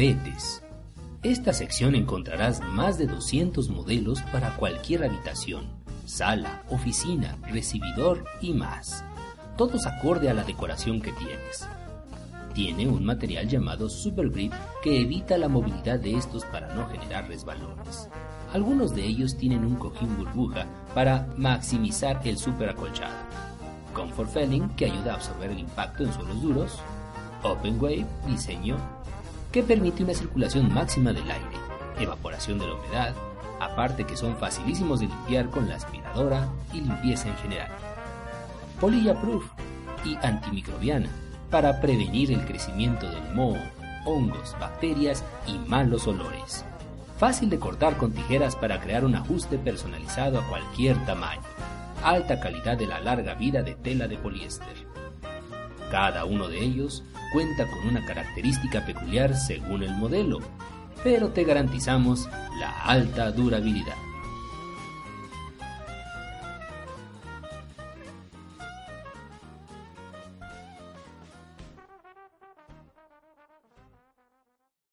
Tapetes. Esta sección encontrarás más de 200 modelos para cualquier habitación, sala, oficina, recibidor y más. Todos acorde a la decoración que tienes. Tiene un material llamado Super Grip que evita la movilidad de estos para no generar resbalones. Algunos de ellos tienen un cojín burbuja para maximizar el super acolchado. Comfort Felling que ayuda a absorber el impacto en suelos duros. Open Wave diseño que permite una circulación máxima del aire, evaporación de la humedad, aparte que son facilísimos de limpiar con la aspiradora y limpieza en general. Polilla Proof y antimicrobiana para prevenir el crecimiento del moho, hongos, bacterias y malos olores. Fácil de cortar con tijeras para crear un ajuste personalizado a cualquier tamaño. Alta calidad de la larga vida de tela de poliéster. Cada uno de ellos cuenta con una característica peculiar según el modelo, pero te garantizamos la alta durabilidad.